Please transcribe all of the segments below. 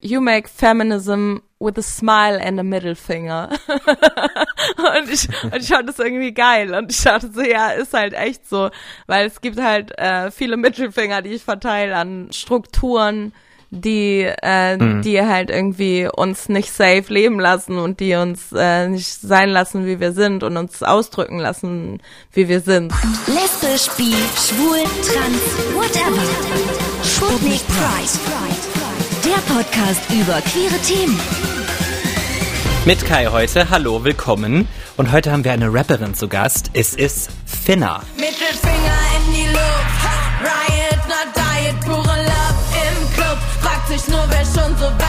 You make feminism with a smile and a middle finger. und, ich, und ich fand das irgendwie geil. Und ich dachte so, ja, ist halt echt so. Weil es gibt halt äh, viele Mittelfinger, die ich verteile an Strukturen, die, äh, mhm. die halt irgendwie uns nicht safe leben lassen und die uns äh, nicht sein lassen, wie wir sind und uns ausdrücken lassen, wie wir sind. Lesbisch, bi, schwul, trans, whatever. Sputnik Pride. Der Podcast über queere Themen. Mit Kai heute, hallo, willkommen. Und heute haben wir eine Rapperin zu Gast. Es ist Finna. Mittelfinger in die Luft, Riot, not Diet, pure Love im Club. Fragt sich nur, wer schon so weit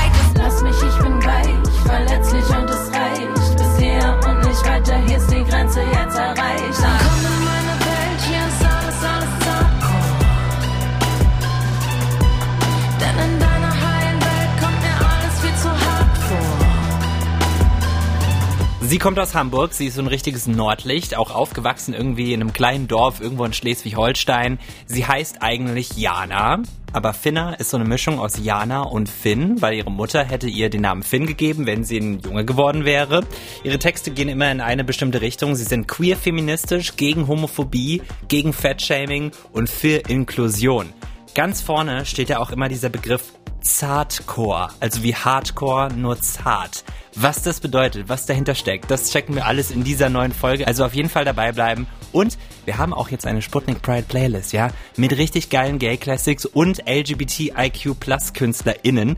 Sie kommt aus Hamburg, sie ist so ein richtiges Nordlicht, auch aufgewachsen irgendwie in einem kleinen Dorf irgendwo in Schleswig-Holstein. Sie heißt eigentlich Jana, aber Finna ist so eine Mischung aus Jana und Finn, weil ihre Mutter hätte ihr den Namen Finn gegeben, wenn sie ein Junge geworden wäre. Ihre Texte gehen immer in eine bestimmte Richtung. Sie sind queer-feministisch, gegen Homophobie, gegen Fatshaming und für Inklusion. Ganz vorne steht ja auch immer dieser Begriff Zartcore, also wie Hardcore, nur zart. Was das bedeutet, was dahinter steckt, das checken wir alles in dieser neuen Folge. Also auf jeden Fall dabei bleiben. Und wir haben auch jetzt eine Sputnik Pride Playlist, ja, mit richtig geilen Gay Classics und LGBTIQ Plus KünstlerInnen.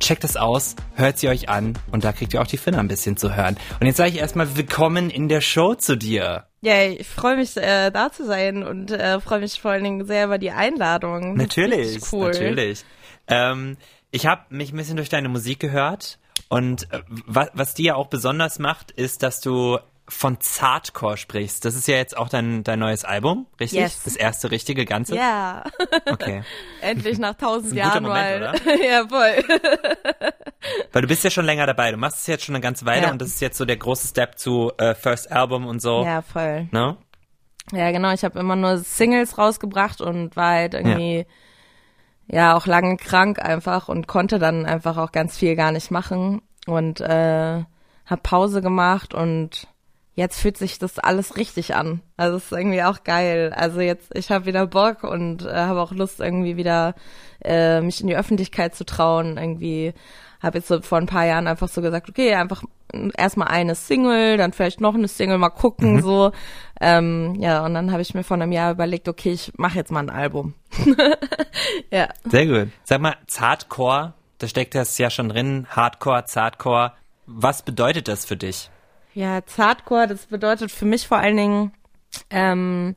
Checkt es aus, hört sie euch an und da kriegt ihr auch die Finne ein bisschen zu hören. Und jetzt sage ich erstmal willkommen in der Show zu dir. Ja, ich freue mich, äh, da zu sein und äh, freue mich vor allen Dingen sehr über die Einladung. Natürlich, cool. natürlich. Ähm, ich habe mich ein bisschen durch deine Musik gehört und äh, was, was die ja auch besonders macht, ist, dass du von Zartcore sprichst. Das ist ja jetzt auch dein, dein neues Album, richtig? Yes. Das erste richtige Ganze? Ja. Okay. Endlich nach tausend Jahren Moment, mal. ja, voll. Weil du bist ja schon länger dabei. Du machst es jetzt schon eine ganze Weile Ja. und das ist jetzt so der große Step zu äh, First Album und so. Ja, voll. Ne? Ja, genau. Ich habe immer nur Singles rausgebracht und war halt irgendwie ja, auch lange krank einfach und konnte dann einfach auch ganz viel gar nicht machen und äh, hab Pause gemacht und jetzt fühlt sich das alles richtig an. Also es ist irgendwie auch geil. Also jetzt ich habe wieder Bock und äh, habe auch Lust irgendwie wieder äh, mich in die Öffentlichkeit zu trauen. Irgendwie habe jetzt so vor ein paar Jahren einfach so gesagt, okay, einfach erstmal eine Single, dann vielleicht noch eine Single, mal gucken so. Ähm, ja, und dann habe ich mir vor einem Jahr überlegt, okay, ich mache jetzt mal ein Album. ja. Sehr gut. Sag mal, Zartcore, da steckt das ja schon drin. Hardcore, Zartcore. Was bedeutet das für dich? Ja, Zartcore, das bedeutet für mich vor allen Dingen, ähm,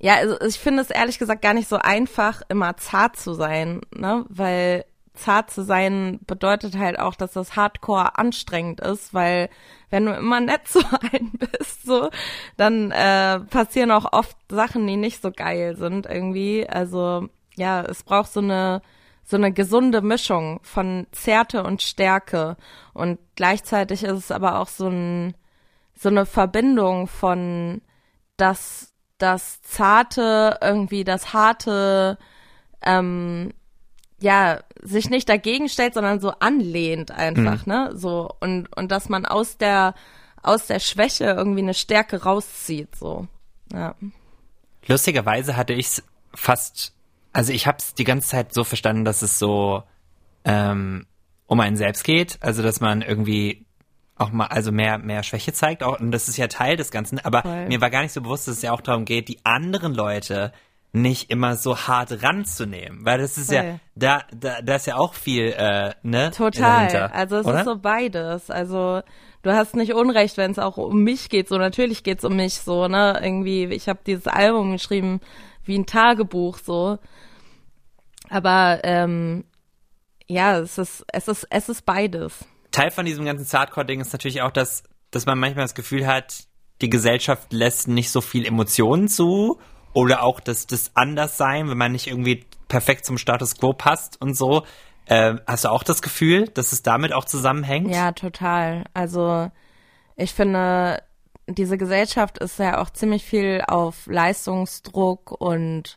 ja, also ich finde es ehrlich gesagt gar nicht so einfach, immer zart zu sein, ne? Weil zart zu sein bedeutet halt auch, dass das Hardcore anstrengend ist, weil wenn du immer nett zu einem bist, so, dann äh, passieren auch oft Sachen, die nicht so geil sind irgendwie. Also ja, es braucht so eine so eine gesunde Mischung von Zärte und Stärke. Und gleichzeitig ist es aber auch so ein so eine Verbindung von das das zarte irgendwie das harte ähm, ja sich nicht dagegen stellt sondern so anlehnt einfach ne? So und und dass man aus der aus der Schwäche irgendwie eine Stärke rauszieht so. Ja. Lustigerweise hatte ich es fast, also ich habe es die ganze Zeit so verstanden, dass es so ähm, um einen selbst geht, also dass man irgendwie auch mal, also mehr, mehr Schwäche zeigt, auch, und das ist ja Teil des Ganzen, aber Voll. mir war gar nicht so bewusst, dass es ja auch darum geht, die anderen Leute nicht immer so hart ranzunehmen, weil das ist ja, Voll. da, da, da ist ja auch viel, äh, ne? Total. dahinter, also es oder? ist so beides. Also du hast nicht Unrecht, wenn es auch um mich geht. So natürlich geht's um mich so, ne? Irgendwie, ich habe dieses Album geschrieben wie ein Tagebuch so. Aber ähm, ja, es ist es ist es ist beides. Teil von diesem ganzen Hardcore-Ding ist natürlich auch, dass, dass man manchmal das Gefühl hat, die Gesellschaft lässt nicht so viel Emotionen zu oder auch das, das Anderssein, wenn man nicht irgendwie perfekt zum Status Quo passt und so. Äh, hast du auch das Gefühl, dass es damit auch zusammenhängt? Ja, total. Also ich finde, diese Gesellschaft ist ja auch ziemlich viel auf Leistungsdruck und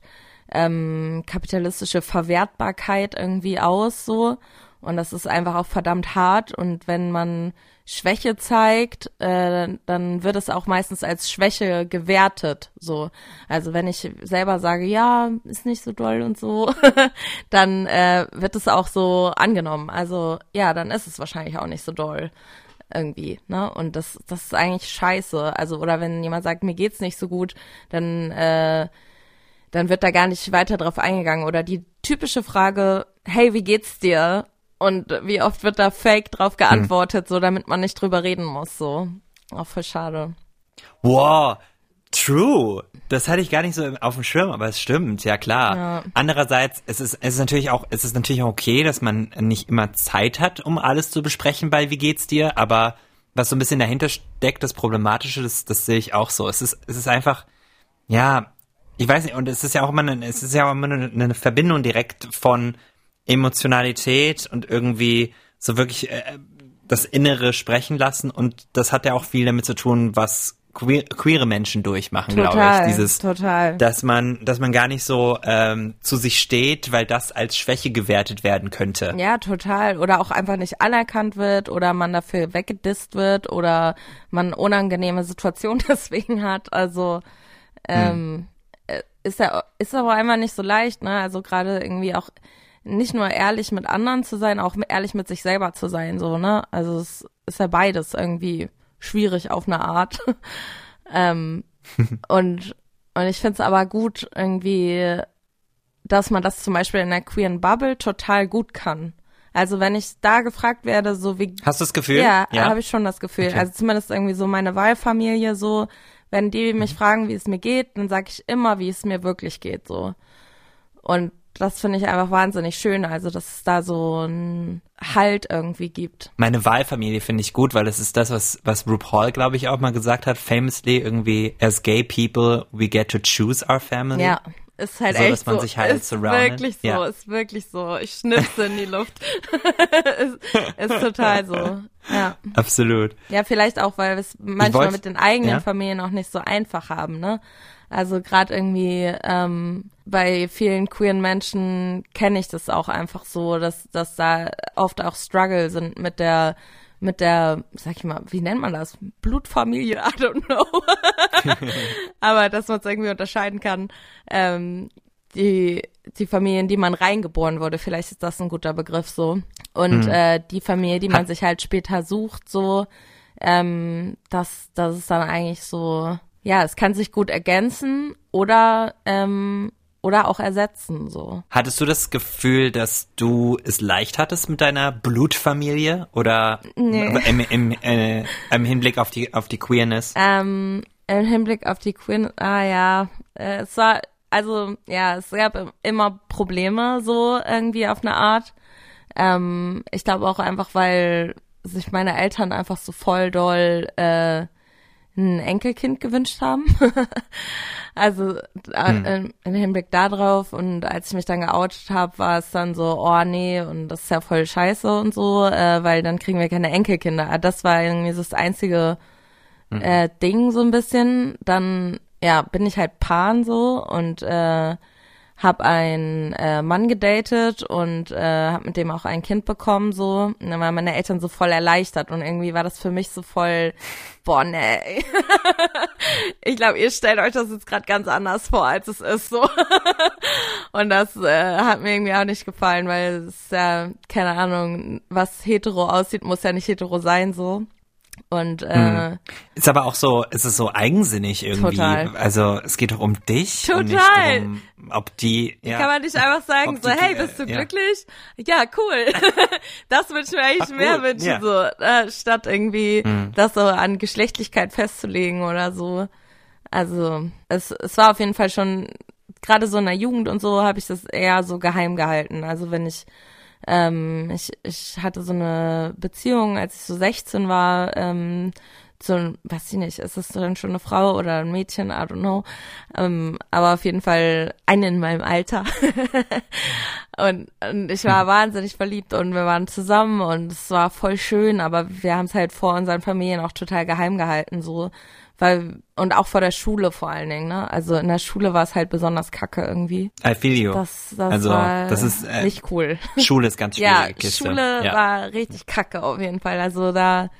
ähm, kapitalistische Verwertbarkeit irgendwie aus, so. Und das ist einfach auch verdammt hart. Und wenn man Schwäche zeigt, äh, dann wird es auch meistens als Schwäche gewertet. So, also wenn ich selber sage, ja, ist nicht so doll und so, dann äh, wird es auch so angenommen. Also ja, dann ist es wahrscheinlich auch nicht so doll irgendwie, ne? Und das, das ist eigentlich scheiße. Also oder wenn jemand sagt, mir geht's nicht so gut, dann äh, dann wird da gar nicht weiter drauf eingegangen. Oder die typische Frage, hey, wie geht's dir? Und wie oft wird da fake drauf geantwortet, hm. so damit man nicht drüber reden muss, so. Auch voll schade. Wow, true. Das hatte ich gar nicht so auf dem Schirm, aber es stimmt, ja klar. Ja. Andererseits, es ist, es ist natürlich auch, es ist natürlich okay, dass man nicht immer Zeit hat, um alles zu besprechen bei Wie geht's dir, aber was so ein bisschen dahinter steckt, das Problematische, das, das sehe ich auch so. Es ist, es ist einfach, ja, ich weiß nicht, und es ist ja auch immer eine, es ist ja auch immer eine, eine Verbindung direkt von, Emotionalität und irgendwie so wirklich äh, das Innere sprechen lassen und das hat ja auch viel damit zu tun, was queer, queere Menschen durchmachen, glaube ich. Dieses, total. dass man, dass man gar nicht so ähm, zu sich steht, weil das als Schwäche gewertet werden könnte. Ja, total. Oder auch einfach nicht anerkannt wird oder man dafür weggedisst wird oder man unangenehme Situationen deswegen hat. Also ähm, hm. ist ja ist aber einfach nicht so leicht, ne? Also gerade irgendwie auch nicht nur ehrlich mit anderen zu sein, auch ehrlich mit sich selber zu sein, so, ne? Also es ist ja beides irgendwie schwierig auf eine Art. ähm, und, und ich finde es aber gut, irgendwie, dass man das zum Beispiel in der queeren Bubble total gut kann. Also wenn ich da gefragt werde, so wie. Hast du das Gefühl? Ja, ja. habe ich schon das Gefühl. Okay. Also zumindest irgendwie so meine Wahlfamilie so, wenn die mich mhm. fragen, wie es mir geht, dann sage ich immer, wie es mir wirklich geht, so. Und das finde ich einfach wahnsinnig schön, also dass es da so ein Halt irgendwie gibt. Meine Wahlfamilie finde ich gut, weil es ist das, was, was RuPaul, glaube ich, auch mal gesagt hat, famously irgendwie, as gay people, we get to choose our family. Ja, ist halt so, echt dass man so. sich halt ist wirklich so, ja. ist wirklich so. Ich schnipse in die Luft. ist, ist total so. Ja. Absolut. Ja, vielleicht auch, weil wir es manchmal wollt, mit den eigenen ja? Familien auch nicht so einfach haben, ne? Also gerade irgendwie ähm, bei vielen queeren Menschen kenne ich das auch einfach so, dass, dass da oft auch Struggle sind mit der mit der, sag ich mal, wie nennt man das? Blutfamilie, I don't know. Aber dass man es irgendwie unterscheiden kann. Ähm, die, die Familien, die man reingeboren wurde, vielleicht ist das ein guter Begriff so. Und mhm. äh, die Familie, die man sich halt später sucht, so, ähm, das, das ist dann eigentlich so, ja, es kann sich gut ergänzen oder ähm, oder auch ersetzen so. Hattest du das Gefühl, dass du es leicht hattest mit deiner Blutfamilie oder nee. im, im, äh, im Hinblick auf die auf die Queerness? Ähm, Im Hinblick auf die Queerness, ah ja, äh, es war also ja, es gab immer Probleme so irgendwie auf eine Art. Ähm, ich glaube auch einfach, weil sich meine Eltern einfach so voll doll äh, ein Enkelkind gewünscht haben. also hm. im, im Hinblick darauf und als ich mich dann geoutet habe, war es dann so, oh nee, und das ist ja voll scheiße und so, äh, weil dann kriegen wir keine Enkelkinder. Ah, das war irgendwie das einzige hm. äh, Ding so ein bisschen. Dann ja bin ich halt Pan so und äh, habe einen äh, Mann gedatet und äh, habe mit dem auch ein Kind bekommen so. Und dann waren meine Eltern so voll erleichtert und irgendwie war das für mich so voll, boah, nee. ich glaube, ihr stellt euch das jetzt gerade ganz anders vor, als es ist so. und das äh, hat mir irgendwie auch nicht gefallen, weil es ja, keine Ahnung, was hetero aussieht, muss ja nicht hetero sein so. Und äh, hm. ist aber auch so, ist es so eigensinnig irgendwie. Total. Also es geht doch um dich total. und nicht darum, ob die. Ja, Kann man nicht einfach sagen, so, die, hey, bist du ja. glücklich? Ja, cool. das würde ich mir eigentlich Ach, mehr wünschen, ja. so, äh, statt irgendwie hm. das so an Geschlechtlichkeit festzulegen oder so. Also es, es war auf jeden Fall schon, gerade so in der Jugend und so, habe ich das eher so geheim gehalten. Also wenn ich ähm, ich, ich hatte so eine Beziehung, als ich so 16 war, ähm, so ein, weiß ich nicht, ist es dann schon eine Frau oder ein Mädchen, I don't know. Ähm, aber auf jeden Fall eine in meinem Alter. und, und ich war wahnsinnig verliebt und wir waren zusammen und es war voll schön, aber wir haben es halt vor unseren Familien auch total geheim gehalten, so. Weil, und auch vor der Schule vor allen Dingen, ne? Also in der Schule war es halt besonders kacke irgendwie. I feel you. Das, das also, war das ist, äh, nicht cool. Schule ist ganz schwierige Ja, Kiste. Schule ja. war richtig kacke auf jeden Fall. Also da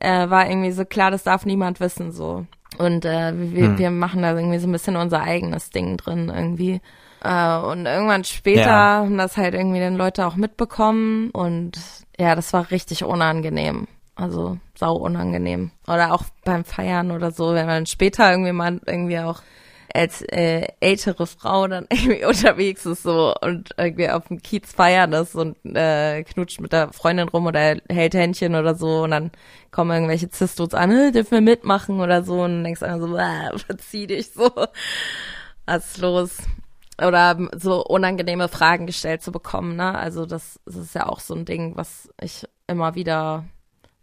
äh, war irgendwie so klar, das darf niemand wissen so. Und äh, wir, Hm. wir machen da irgendwie so ein bisschen unser eigenes Ding drin irgendwie. Äh, und irgendwann später Ja. haben das halt irgendwie dann Leute auch mitbekommen und ja, das war richtig unangenehm. Also sau unangenehm. Oder auch beim Feiern oder so, wenn man später irgendwie mal irgendwie auch als äh, ältere Frau dann irgendwie unterwegs ist so und irgendwie auf dem Kiez feiern ist und äh, knutscht mit der Freundin rum oder hält Händchen oder so und dann kommen irgendwelche Zistos an, "Äh, dürfen wir mitmachen oder so und dann denkst einfach so, verzieh dich so. Was ist los? Oder so unangenehme Fragen gestellt zu bekommen, ne? Also das, das ist ja auch so ein Ding, was ich immer wieder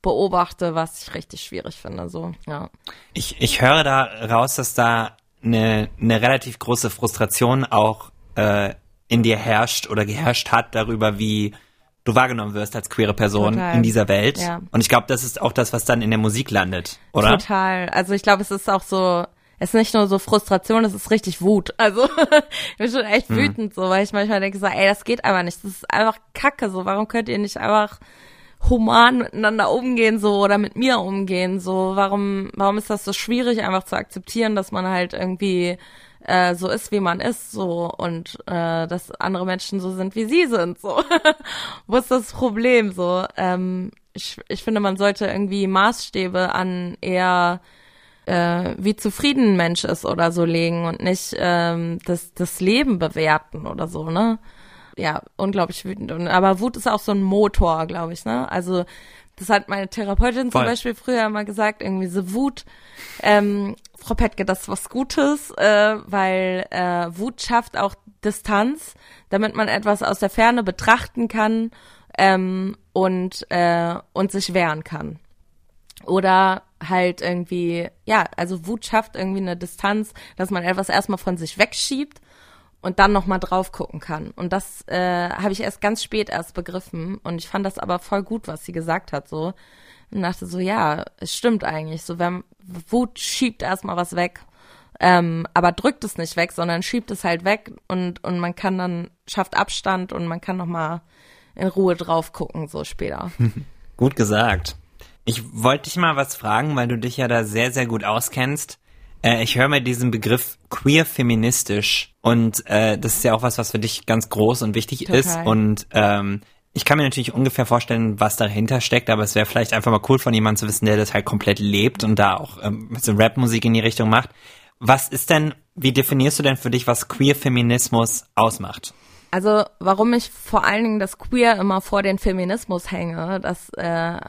beobachte, was ich richtig schwierig finde, so, ja. Ich, ich höre da raus, dass da eine, eine relativ große Frustration auch äh, in dir herrscht oder geherrscht hat darüber, wie du wahrgenommen wirst als queere Person Total. in dieser Welt. Ja. Und ich glaube, das ist auch das, was dann in der Musik landet, oder? Total. Also ich glaube, es ist auch so, es ist nicht nur so Frustration, es ist richtig Wut. Also ich bin schon echt wütend so, weil ich manchmal denke so, ey, das geht einfach nicht. Das ist einfach Kacke so. Warum könnt ihr nicht einfach human miteinander umgehen so oder mit mir umgehen so? Warum warum ist das so schwierig einfach zu akzeptieren, dass man halt irgendwie äh, so ist, wie man ist, so und äh, dass andere Menschen so sind, wie sie sind, so. Wo ist das Problem, so? Ähm, ich, ich finde, man sollte irgendwie Maßstäbe an eher äh, wie zufrieden ein Mensch ist oder so legen und nicht ähm, das, das Leben bewerten oder so, ne? Ja, unglaublich wütend. Und, aber Wut ist auch so ein Motor, glaube ich, ne? Also das hat meine Therapeutin Voll. zum Beispiel früher mal gesagt, irgendwie so Wut, ähm, Frau Petke, das ist was Gutes, äh, weil äh, Wut schafft auch Distanz, damit man etwas aus der Ferne betrachten kann ähm, und, äh, und sich wehren kann. Oder halt irgendwie, ja, also Wut schafft irgendwie eine Distanz, dass man etwas erstmal von sich wegschiebt und dann nochmal drauf gucken kann. Und das äh, habe ich erst ganz spät erst begriffen. Und ich fand das aber voll gut, was sie gesagt hat. So. Und dachte so, ja, es stimmt eigentlich. So, wenn Wut schiebt erstmal was weg, ähm, aber drückt es nicht weg, sondern schiebt es halt weg und, und man kann dann, schafft Abstand und man kann nochmal in Ruhe drauf gucken, so später. Gut gesagt. Ich wollte dich mal was fragen, weil du dich ja da sehr, sehr gut auskennst. Äh, ich höre mir diesen Begriff queer feministisch und äh, das ist ja auch was, was für dich ganz groß und wichtig Total. ist. Und ähm, ich kann mir natürlich ungefähr vorstellen, was dahinter steckt, aber es wäre vielleicht einfach mal cool von jemandem zu wissen, der das halt komplett lebt und da auch ähm, bisschen Rapmusik in die Richtung macht. Was ist denn, wie definierst du denn für dich, was queer Feminismus ausmacht? Also, warum ich vor allen Dingen das Queer immer vor den Feminismus hänge, das äh,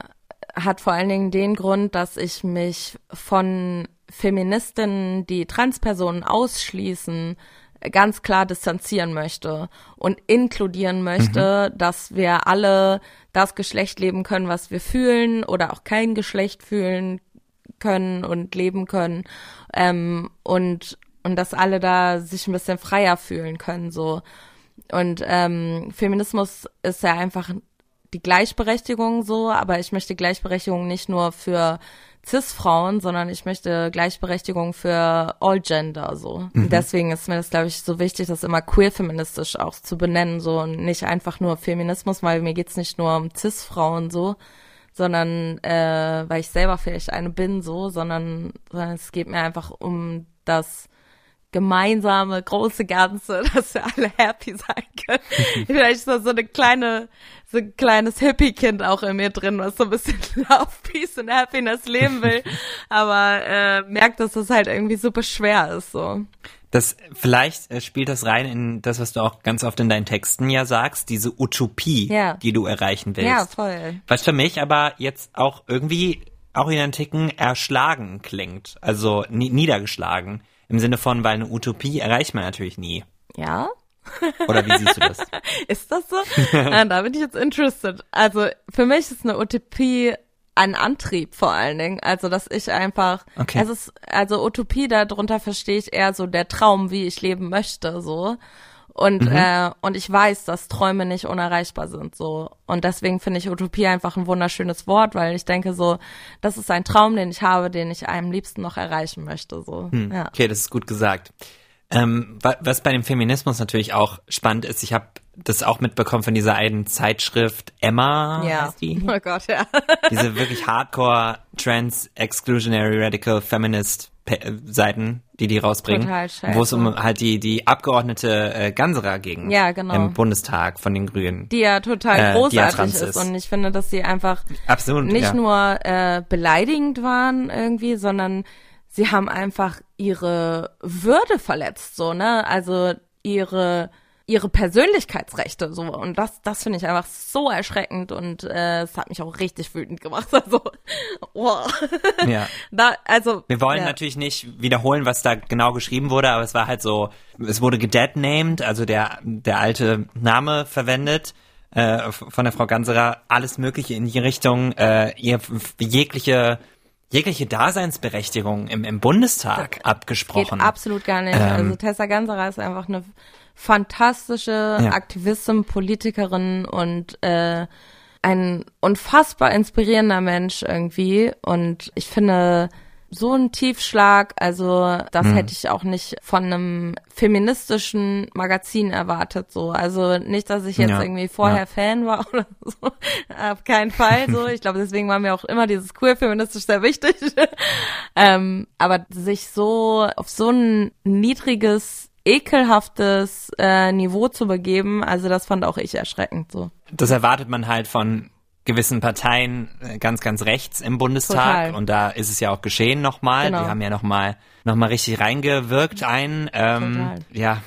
hat vor allen Dingen den Grund, dass ich mich von Feministinnen, die Transpersonen ausschließen, ganz klar distanzieren möchte und inkludieren möchte, dass wir alle das Geschlecht leben können, was wir fühlen oder auch kein Geschlecht fühlen können und leben können ähm, und und dass alle da sich ein bisschen freier fühlen können so. Und ähm, Feminismus ist ja einfach die Gleichberechtigung so, aber ich möchte Gleichberechtigung nicht nur für Cis-Frauen, sondern ich möchte Gleichberechtigung für All Gender so. Und Deswegen ist mir das, glaube ich, so wichtig, das immer queer-feministisch auch zu benennen so und nicht einfach nur Feminismus, weil mir geht's nicht nur um Cis-Frauen so, sondern äh, weil ich selber vielleicht eine bin so, sondern, sondern es geht mir einfach um das gemeinsame, große Ganze, dass wir alle happy sein können. Vielleicht ist da so eine kleine, so ein kleines Hippie-Kind auch in mir drin, was so ein bisschen Love, Peace und Happiness leben will, aber äh, merkt, dass das halt irgendwie super schwer ist, so. Das vielleicht äh, spielt das rein in das, was du auch ganz oft in deinen Texten ja sagst, diese Utopie, Ja. die du erreichen willst. Ja, voll. Was für mich aber jetzt auch irgendwie auch in einen Ticken erschlagen klingt, also ni niedergeschlagen. Im Sinne von, weil eine Utopie erreicht man natürlich nie. Ja? Oder wie siehst du das? Ist das so? ah, da bin ich jetzt interested. Also für mich ist eine Utopie ein Antrieb vor allen Dingen. Also, dass ich einfach, Okay. es ist, also Utopie, darunter verstehe ich eher so der Traum, wie ich leben möchte, so. Und, Mhm. äh, und ich weiß, dass Träume nicht unerreichbar sind, so. Und deswegen finde ich Utopie einfach ein wunderschönes Wort, weil ich denke so, das ist ein Traum, den ich habe, den ich am liebsten noch erreichen möchte, so. Ja. Okay, das ist gut gesagt. Ähm, wa- was bei dem Feminismus natürlich auch spannend ist, ich habe das auch mitbekommen von dieser einen Zeitschrift Emma, Ja. Oh Gott, ja. diese wirklich Hardcore Trans Exclusionary Radical Feminist Seiten, die die rausbringen, wo es um halt die die Abgeordnete äh, Ganserer ging Ja, genau. im Bundestag von den Grünen. Die ja total Äh, ja großartig trans ist. ist. Und ich finde, dass sie einfach Absolut, nicht ja. nur äh, beleidigend waren irgendwie, sondern sie haben einfach ihre Würde verletzt, so, ne? Also ihre ihre Persönlichkeitsrechte so und das das finde ich einfach so erschreckend und äh, es hat mich auch richtig wütend gemacht also wow. ja. da also Wir wollen ja. natürlich nicht wiederholen, was da genau geschrieben wurde, aber es war halt so, es wurde gedeadnamed, also der, der alte Name verwendet äh, von der Frau Ganserer, alles Mögliche in die Richtung, äh, ihr jegliche jegliche Daseinsberechtigung im, im Bundestag geht abgesprochen. absolut gar nicht. Ähm, also Tessa Ganserer ist einfach eine fantastische Ja. Aktivistin, Politikerin und äh, ein unfassbar inspirierender Mensch irgendwie. Und ich finde, so ein Tiefschlag, also das Mhm. hätte ich auch nicht von einem feministischen Magazin erwartet. So, also nicht, dass ich jetzt Ja, irgendwie vorher ja. Fan war oder so, auf keinen Fall. So, ich glaube, deswegen war mir auch immer dieses queer feministisch sehr wichtig. ähm, aber sich so auf so ein niedriges ekelhaftes äh, Niveau zu begeben, also das fand auch ich erschreckend so. Das erwartet man halt von gewissen Parteien äh, ganz, ganz rechts im Bundestag. Total. Und da ist es ja auch geschehen nochmal. Genau. Die haben ja nochmal noch mal richtig reingewirkt ein. Ähm, Total. ja,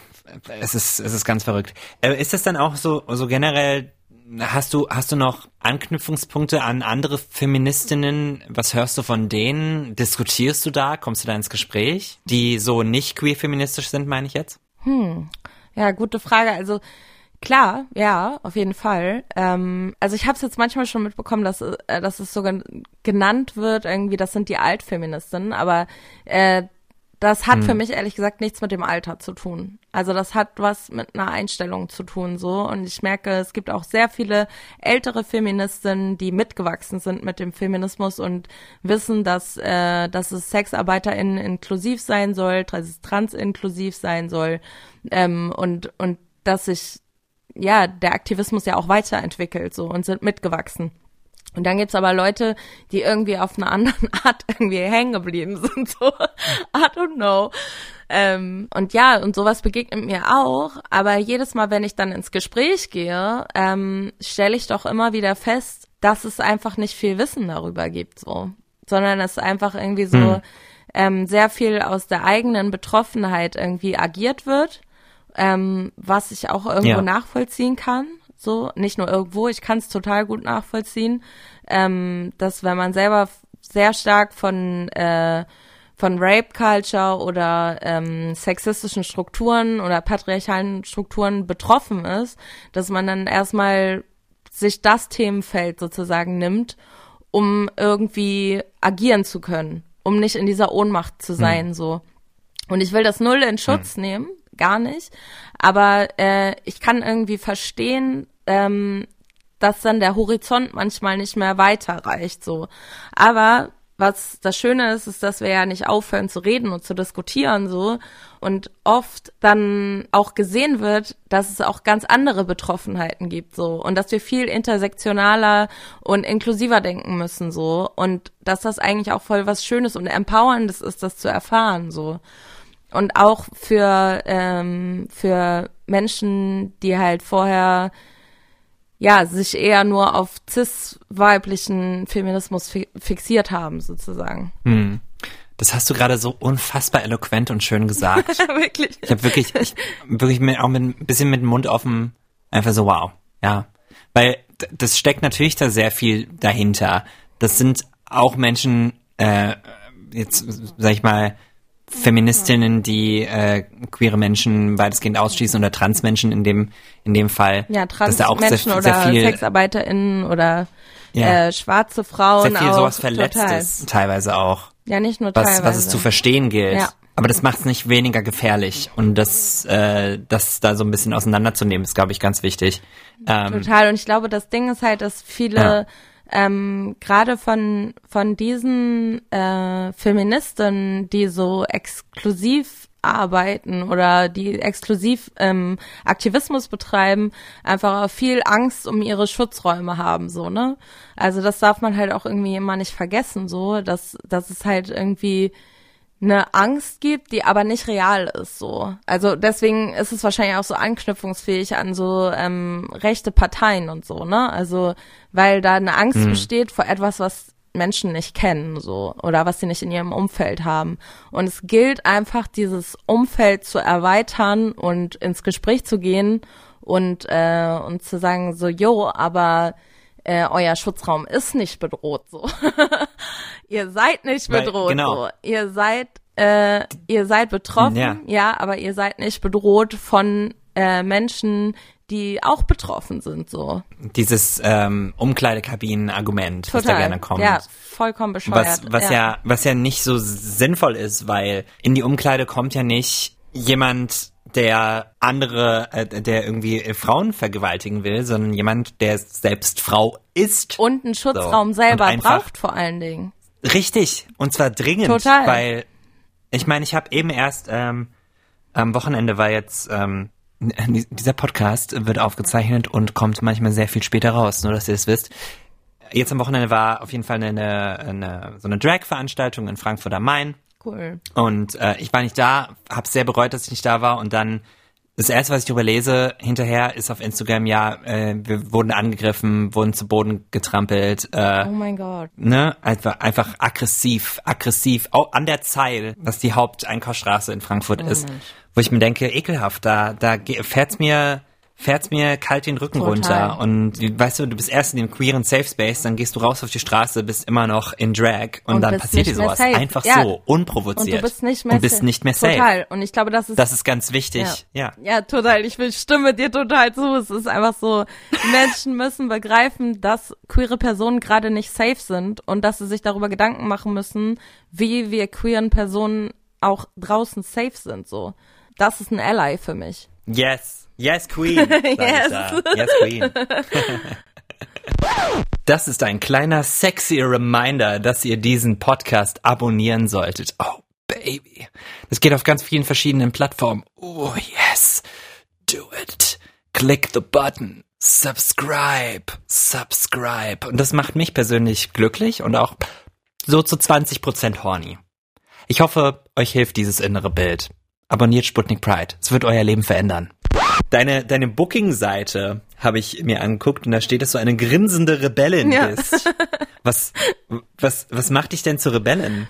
es ist, es ist ganz verrückt. Äh, ist das dann auch so, so generell, hast du, hast du noch Anknüpfungspunkte an andere Feministinnen? Was hörst du von denen? Diskutierst du da? Kommst du da ins Gespräch? Die so nicht queer-feministisch sind, meine ich jetzt? Ja, gute Frage. Also klar, ja, auf jeden Fall. Ähm, also ich habe es jetzt manchmal schon mitbekommen, dass, äh, dass es sogar genannt wird, irgendwie, das sind die Altfeministinnen, aber äh, das hat für mich ehrlich gesagt nichts mit dem Alter zu tun. Also das hat was mit einer Einstellung zu tun so und ich merke, es gibt auch sehr viele ältere Feministinnen, die mitgewachsen sind mit dem Feminismus und wissen, dass äh, dass es SexarbeiterInnen inklusiv sein soll, dass es trans-inklusiv sein soll ähm, und und dass sich ja der Aktivismus ja auch weiterentwickelt so und sind mitgewachsen. Und dann gibt's aber Leute, die irgendwie auf einer anderen Art irgendwie hängen geblieben sind, so, I don't know. Ähm, und ja, und sowas begegnet mir auch, aber jedes Mal, wenn ich dann ins Gespräch gehe, ähm, stelle ich doch immer wieder fest, dass es einfach nicht viel Wissen darüber gibt, so. Sondern es einfach irgendwie so ähm, sehr viel aus der eigenen Betroffenheit irgendwie agiert wird, ähm, was ich auch irgendwo Ja. nachvollziehen kann. So, nicht nur irgendwo, ich kann es total gut nachvollziehen, ähm, dass wenn man selber sehr stark von äh, von Rape Culture oder ähm, sexistischen Strukturen oder patriarchalen Strukturen betroffen ist, dass man dann erstmal sich das Themenfeld sozusagen nimmt, um irgendwie agieren zu können, um nicht in dieser Ohnmacht zu sein, so. Und ich will das null in Schutz nehmen, gar nicht. Aber äh, ich kann irgendwie verstehen, ähm, dass dann der Horizont manchmal nicht mehr weiterreicht, so. Aber was das Schöne ist, ist, dass wir ja nicht aufhören zu reden und zu diskutieren, so. Und oft dann auch gesehen wird, dass es auch ganz andere Betroffenheiten gibt, so. Und dass wir viel intersektionaler und inklusiver denken müssen, so. Und dass das eigentlich auch voll was Schönes und Empowerndes ist, das zu erfahren, so und auch für ähm, für Menschen, die halt vorher ja sich eher nur auf cis weiblichen Feminismus fi fixiert haben sozusagen. Das hast du gerade so unfassbar eloquent und schön gesagt. Wirklich. Ich habe wirklich, ich, wirklich mit, auch mit ein bisschen mit dem Mund offen, einfach so wow, ja, weil das steckt natürlich da sehr viel dahinter. Das sind auch Menschen, äh, jetzt sag ich mal, Feministinnen, die äh, queere Menschen weitestgehend ausschließen oder Transmenschen in dem in dem Fall. Ja, Transmenschen oder viel, SexarbeiterInnen oder Ja. äh, schwarze Frauen sehr viel auch. sowas Verletztes Total. teilweise auch. Ja, nicht nur was, teilweise. was es zu verstehen gilt. Ja. Aber das macht es nicht weniger gefährlich. Und das, äh, das da so ein bisschen auseinanderzunehmen, ist, glaube ich, ganz wichtig. Ähm, Total. Und ich glaube, das Ding ist halt, dass viele ähm, gerade von von diesen äh, Feministinnen, die so exklusiv arbeiten oder die exklusiv ähm, Aktivismus betreiben, einfach viel Angst um ihre Schutzräume haben, so, ne? Also das darf man halt auch irgendwie immer nicht vergessen, so, dass, dass es halt irgendwie eine Angst gibt, die aber nicht real ist so. Also deswegen ist es wahrscheinlich auch so anknüpfungsfähig an so ähm, rechte Parteien und so, ne? Also weil da eine Angst besteht vor etwas, was Menschen nicht kennen so oder was sie nicht in ihrem Umfeld haben. Und es gilt einfach, dieses Umfeld zu erweitern und ins Gespräch zu gehen und äh, und zu sagen so, jo, aber äh, euer Schutzraum ist nicht bedroht so. ihr seid nicht Weil- bedroht genau. so. Ihr seid äh, ihr seid betroffen, Ja. ja. aber ihr seid nicht bedroht von äh, Menschen, die auch betroffen sind so. dieses ähm, Umkleidekabinen-Argument, was da gerne kommt. Ja, vollkommen bescheuert. was, was ja. was ja nicht so sinnvoll ist, weil in die Umkleide kommt ja nicht jemand, der andere, äh, der irgendwie äh, Frauen vergewaltigen will, sondern jemand, der selbst Frau ist. und einen Schutzraum Und selber braucht vor allen Dingen. Richtig, und zwar dringend, Total. weil ich meine, ich habe eben erst ähm, am Wochenende war jetzt ähm, dieser Podcast wird aufgezeichnet und kommt manchmal sehr viel später raus, nur dass ihr es wisst. Jetzt am Wochenende war auf jeden Fall eine, eine so eine Drag-Veranstaltung in Frankfurt am Main Cool. und äh, ich war nicht da, habe sehr bereut, dass ich nicht da war und dann das erste, was ich darüber lese, hinterher ist auf Instagram, ja, äh, wir wurden angegriffen, wurden zu Boden getrampelt, äh, Oh mein Gott. ne, einfach, einfach aggressiv, aggressiv, auch an der Zeil, was die Haupteinkaufsstraße in Frankfurt Oh ist, wo ich mir denke, ekelhaft, da, da fährt's mir, fährt's mir kalt den Rücken Total. runter und weißt du, du bist erst in dem queeren Safe Space, dann gehst du raus auf die Straße, bist immer noch in Drag und, Und dann passiert dir sowas, einfach Ja. so, unprovoziert. Und du bist nicht mehr und bist safe. nicht mehr safe. Total. Und ich glaube, das ist Das ist ganz wichtig, ja. Ja, total. Ich will stimme dir total zu. Es ist einfach so, Menschen müssen begreifen, dass queere Personen gerade nicht safe sind und dass sie sich darüber Gedanken machen müssen, wie wir queeren Personen auch draußen safe sind, so. Das ist ein Ally für mich. Yes. Yes, Queen. Yes. Yes, Queen. Das ist ein kleiner sexy Reminder, dass ihr diesen Podcast abonnieren solltet. Oh, baby. Das geht auf ganz vielen verschiedenen Plattformen. Oh, yes. Do it. Click the button. Subscribe. Subscribe. Und das macht mich persönlich glücklich und auch so zu 20% horny. Ich hoffe, euch hilft dieses innere Bild. Abonniert Sputnik Pride. Es wird euer Leben verändern. Deine, deine Booking-Seite habe ich mir angeguckt und da steht, dass du eine grinsende Rebellin Ja. bist. Was, was, was macht dich denn zur Rebellin?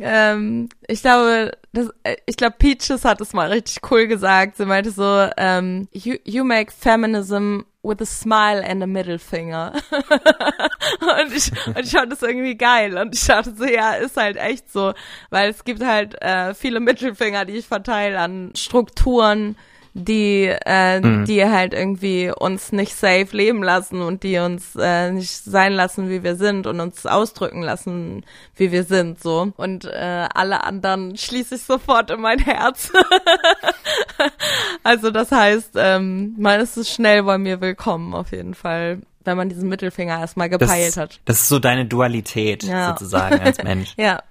Ähm, ich glaube, das, äh, ich glaube, Peaches hat es mal richtig cool gesagt. Sie meinte so, ähm, you, you make feminism with a smile and a middle finger. und ich, und ich fand das irgendwie geil. Und ich dachte so, ja, ist halt echt so. Weil es gibt halt äh, viele Mittelfinger, die ich verteile an Strukturen, die, äh, die halt irgendwie uns nicht safe leben lassen und die uns äh, nicht sein lassen, wie wir sind und uns ausdrücken lassen, wie wir sind, so. Und äh, alle anderen schließe ich sofort in mein Herz. also das heißt, ähm, man ist es schnell bei mir willkommen, auf jeden Fall, wenn man diesen Mittelfinger erstmal Das, gepeilt hat. das ist so deine Dualität Ja. sozusagen als Mensch. Ja.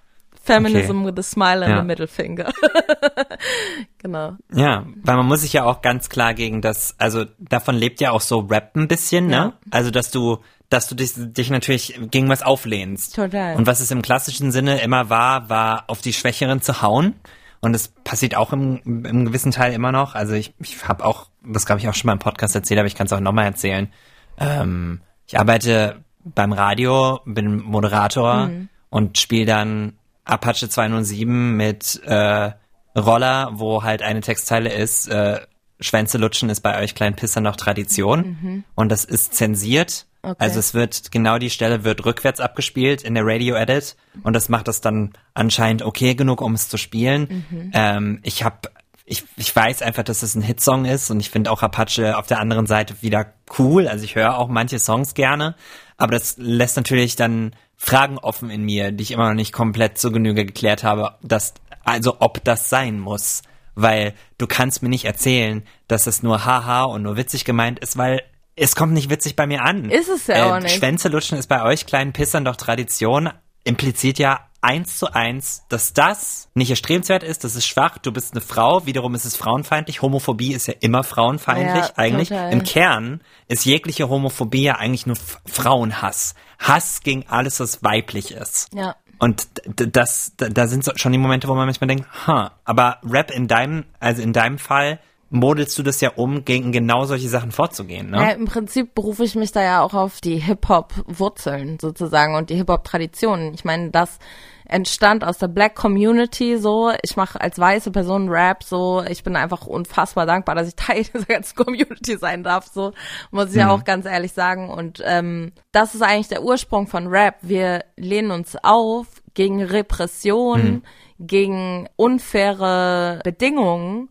Feminism Okay. with a smile and Ja. a middle finger. genau. Ja, weil man muss sich ja auch ganz klar gegen das, also davon lebt ja auch so Rap ein bisschen, ne? Ja. Also dass du, dass du dich, dich natürlich gegen was auflehnst. Total. Und was es im klassischen Sinne immer war, war auf die Schwächeren zu hauen. Und das passiert auch im, im gewissen Teil immer noch. Also ich, ich habe auch, das glaube ich auch schon mal im Podcast erzählt, aber ich kann es auch nochmal erzählen. Ähm, ich arbeite beim Radio, bin Moderator und spiele dann Apache 207 mit äh, Roller, wo halt eine Textzeile ist, äh, Schwänze lutschen ist bei euch kleinen Pissern noch Tradition. Und das ist zensiert Okay. Also es wird, genau die Stelle wird rückwärts abgespielt in der Radio-Edit und das macht es dann anscheinend okay genug, um es zu spielen. Mhm. Ähm, ich habe ich, ich weiß einfach, dass es ein Hitsong ist und ich finde auch Apache auf der anderen Seite wieder cool. Also ich höre auch manche Songs gerne, aber das lässt natürlich dann Fragen offen in mir, die ich immer noch nicht komplett zur Genüge geklärt habe, dass, also ob das sein muss. Weil du kannst mir nicht erzählen, dass es nur haha und nur witzig gemeint ist, weil es kommt nicht witzig bei mir an. Ist es ja auch nicht. Schwänze lutschen ist bei euch kleinen Pissern doch Tradition, impliziert ja eins zu eins, dass das nicht erstrebenswert ist, das ist schwach, du bist eine Frau, wiederum ist es frauenfeindlich, Homophobie ist ja immer frauenfeindlich Ja, eigentlich. total. Im Kern ist jegliche Homophobie ja eigentlich nur Frauenhass. Hass gegen alles, was weiblich ist. Ja. Und das, da sind schon die Momente, wo man manchmal denkt, ha, aber Rap in deinem, also in deinem Fall, modelst du das ja um, gegen genau solche Sachen vorzugehen, ne? Ja, im Prinzip berufe ich mich da ja auch auf die Hip-Hop-Wurzeln sozusagen und die Hip-Hop-Traditionen. Ich meine, das entstand aus der Black Community so. Ich mache als weiße Person Rap so. Ich bin einfach unfassbar dankbar, dass ich Teil dieser ganzen Community sein darf, so muss ich ja auch ganz ehrlich sagen. Und ähm, das ist eigentlich der Ursprung von Rap. Wir lehnen uns auf gegen Repression, gegen unfaire Bedingungen.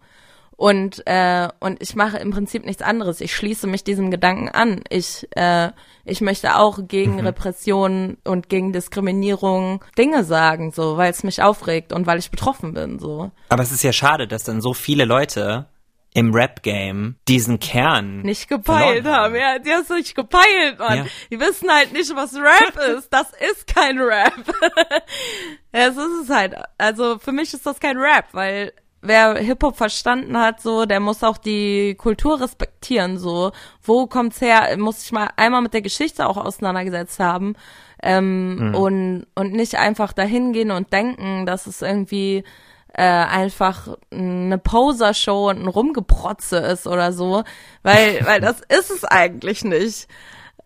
Und, äh, und ich mache im Prinzip nichts anderes. Ich schließe mich diesem Gedanken an. Ich, äh, ich möchte auch gegen Repression und gegen Diskriminierung Dinge sagen, so, weil es mich aufregt und weil ich betroffen bin, so. Aber es ist ja schade, dass dann so viele Leute im Rap-Game diesen Kern Nicht gepeilt verloren haben. Ja, die hast nicht gepeilt, Mann. Ja. Die wissen halt nicht, was Rap ist. Das ist kein Rap. ja, es ist es halt. Also für mich ist das kein Rap, weil wer Hip-Hop verstanden hat, so, der muss auch die Kultur respektieren, so. Wo kommt's her? Muss ich mal einmal mit der Geschichte auch auseinandergesetzt haben. Ähm, und, und nicht einfach dahin gehen und denken, dass es irgendwie äh, einfach eine Poser-Show und ein Rumgeprotze ist oder so, weil, weil das ist es eigentlich nicht.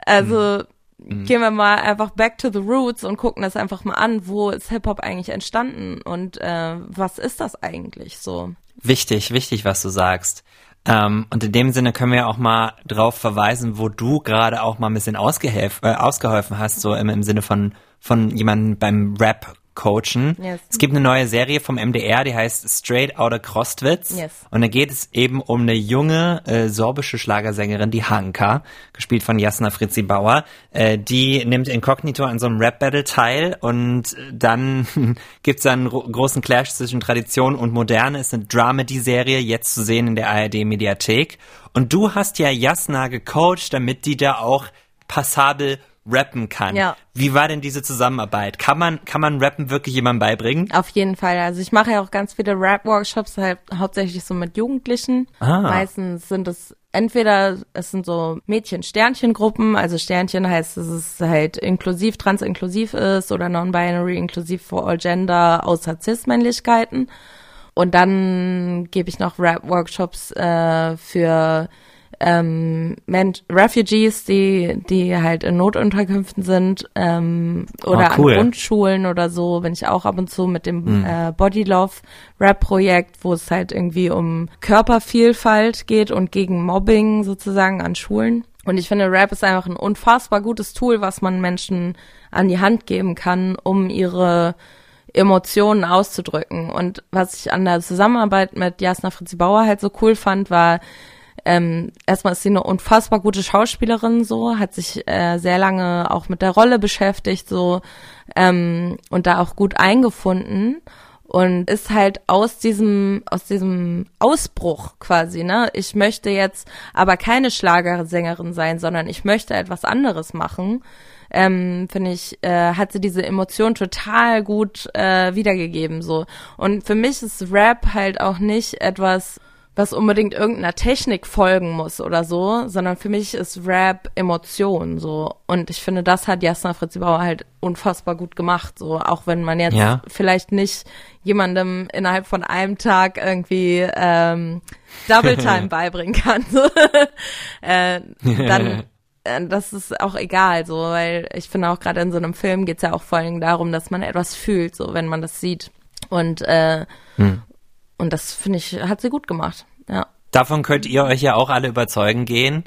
Also gehen wir mal einfach back to the roots und gucken das einfach mal an, wo ist Hip-Hop eigentlich entstanden und äh, was ist das eigentlich so? Wichtig, wichtig, was du sagst. Ähm, und in dem Sinne können wir auch mal drauf verweisen, wo du gerade auch mal ein bisschen äh, ausgeholfen hast, so im, im Sinne von, von jemandem beim Rap coachen. Yes. Es gibt eine neue Serie vom MDR, die heißt Straight Outta Krostwitz. Yes. Und da geht es eben um eine junge äh, sorbische Schlagersängerin, die Hanka, gespielt von Jasna Fritzi Bauer. Äh, die nimmt inkognito an so einem Rap-Battle teil und dann gibt's da einen ro- großen Clash zwischen Tradition und Moderne. Es ist eine Dramedy-Serie, jetzt zu sehen in der ARD-Mediathek. Und du hast ja Jasna gecoacht, damit die da auch passabel rappen kann. Ja. Wie war denn diese Zusammenarbeit? Kann man, kann man Rappen wirklich jemandem beibringen? Auf jeden Fall. Also ich mache ja auch ganz viele Rap-Workshops, halt hauptsächlich so mit Jugendlichen. Ah. Meistens sind es entweder, es sind so Mädchen-Sternchen-Gruppen, also Sternchen heißt, dass es halt inklusiv, trans-inklusiv ist oder non-binary, inklusiv for all gender, außer Cis-Männlichkeiten. Und dann gebe ich noch Rap-Workshops äh, für ähm, Men Refugees, die, die halt in Notunterkünften sind, ähm, oder Ah, cool. an Grundschulen oder so, bin ich auch ab und zu mit dem äh, Body Love Rap Projekt, wo es halt irgendwie um Körpervielfalt geht und gegen Mobbing sozusagen an Schulen. Und ich finde, Rap ist einfach ein unfassbar gutes Tool, was man Menschen an die Hand geben kann, um ihre Emotionen auszudrücken. Und was ich an der Zusammenarbeit mit Jasna Fritzi Bauer halt so cool fand, war, ähm, erstmal ist sie eine unfassbar gute Schauspielerin, so, hat sich äh, sehr lange auch mit der Rolle beschäftigt, so, ähm, und da auch gut eingefunden und ist halt aus diesem, aus diesem Ausbruch quasi, ne? Ich möchte jetzt aber keine Schlagersängerin sein, sondern ich möchte etwas anderes machen. Ähm, finde ich, äh, hat sie diese Emotion total gut äh, wiedergegeben, so. Und für mich ist Rap halt auch nicht etwas, was unbedingt irgendeiner Technik folgen muss oder so, sondern für mich ist Rap Emotion so. Und ich finde, das hat Jasna Fritzi Bauer halt unfassbar gut gemacht, so. Auch wenn man jetzt Ja. vielleicht nicht jemandem innerhalb von einem Tag irgendwie ähm, Double Time beibringen kann, so. äh, dann äh, das ist auch egal, so, weil ich finde auch gerade in so einem Film geht's ja auch vor allem darum, dass man etwas fühlt, so, wenn man das sieht. Und äh, und das finde ich, hat sie gut gemacht. Ja. Davon könnt ihr euch ja auch alle überzeugen gehen.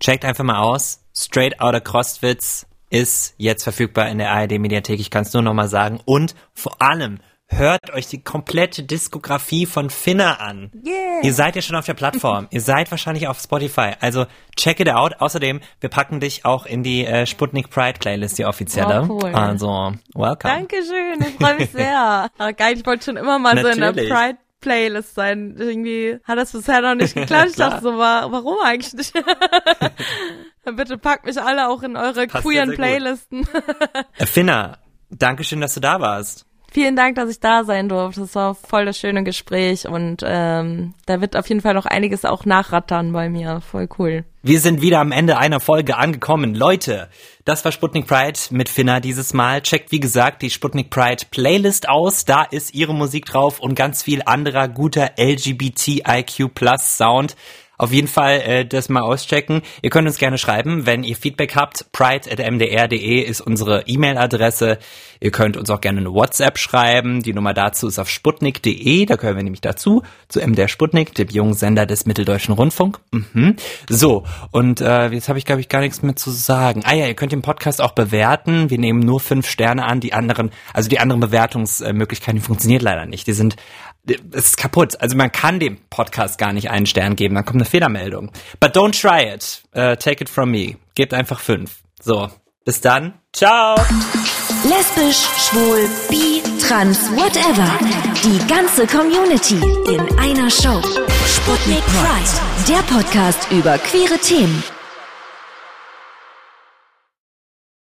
Checkt einfach mal aus. Straight Outta Crostwitz ist jetzt verfügbar in der ARD Mediathek. Ich kann es nur noch mal sagen. Und vor allem hört euch die komplette Diskografie von Finna an. Yeah. Ihr seid ja schon auf der Plattform. Ihr seid wahrscheinlich auf Spotify. Also check it out. Außerdem, wir packen dich auch in die äh, Sputnik Pride Playlist, die offizielle. Oh, cool. Also, welcome. Dankeschön, ich freue mich sehr. Aber geil, ich wollte schon immer mal so in der Natürlich. Pride Playlist sein. Irgendwie hat das bisher noch nicht geklappt. Ich dachte so, wa- warum eigentlich nicht? Dann bitte packt mich alle auch in eure Passt queeren. Playlisten. Finna, Dankeschön, dass du da warst. Vielen Dank, dass ich da sein durfte. Das war voll das schöne Gespräch und ähm, da wird auf jeden Fall noch einiges auch nachrattern bei mir. Voll cool. Wir sind wieder am Ende einer Folge angekommen. Leute, das war Sputnik Pride mit Finna dieses Mal. Checkt, wie gesagt, die Sputnik Pride Playlist aus. Da ist ihre Musik drauf und ganz viel anderer guter LGBTIQ Plus Sound. Auf jeden Fall äh, das mal auschecken. Ihr könnt uns gerne schreiben, wenn ihr Feedback habt. pride.mdr.de ist unsere E-Mail-Adresse. Ihr könnt uns auch gerne eine WhatsApp schreiben. Die Nummer dazu ist auf sputnik.de. Da gehören wir nämlich dazu, zu MDR Sputnik, dem jungen Sender des Mitteldeutschen Rundfunk. Mhm. So, und äh, jetzt habe ich, glaube ich, gar nichts mehr zu sagen. Ah ja, ihr könnt den Podcast auch bewerten. Wir nehmen nur fünf Sterne an. Die anderen, also die anderen Bewertungsmöglichkeiten, funktioniert leider nicht. Die sind es ist kaputt. Also man kann dem Podcast gar nicht einen Stern geben, dann kommt eine Fehlermeldung. But don't try it. Uh, take it from me. Gebt einfach fünf. So, bis dann. Ciao. Lesbisch, schwul, bi, trans, whatever. Die ganze Community in einer Show. Sputnik Pride, der Podcast über queere Themen.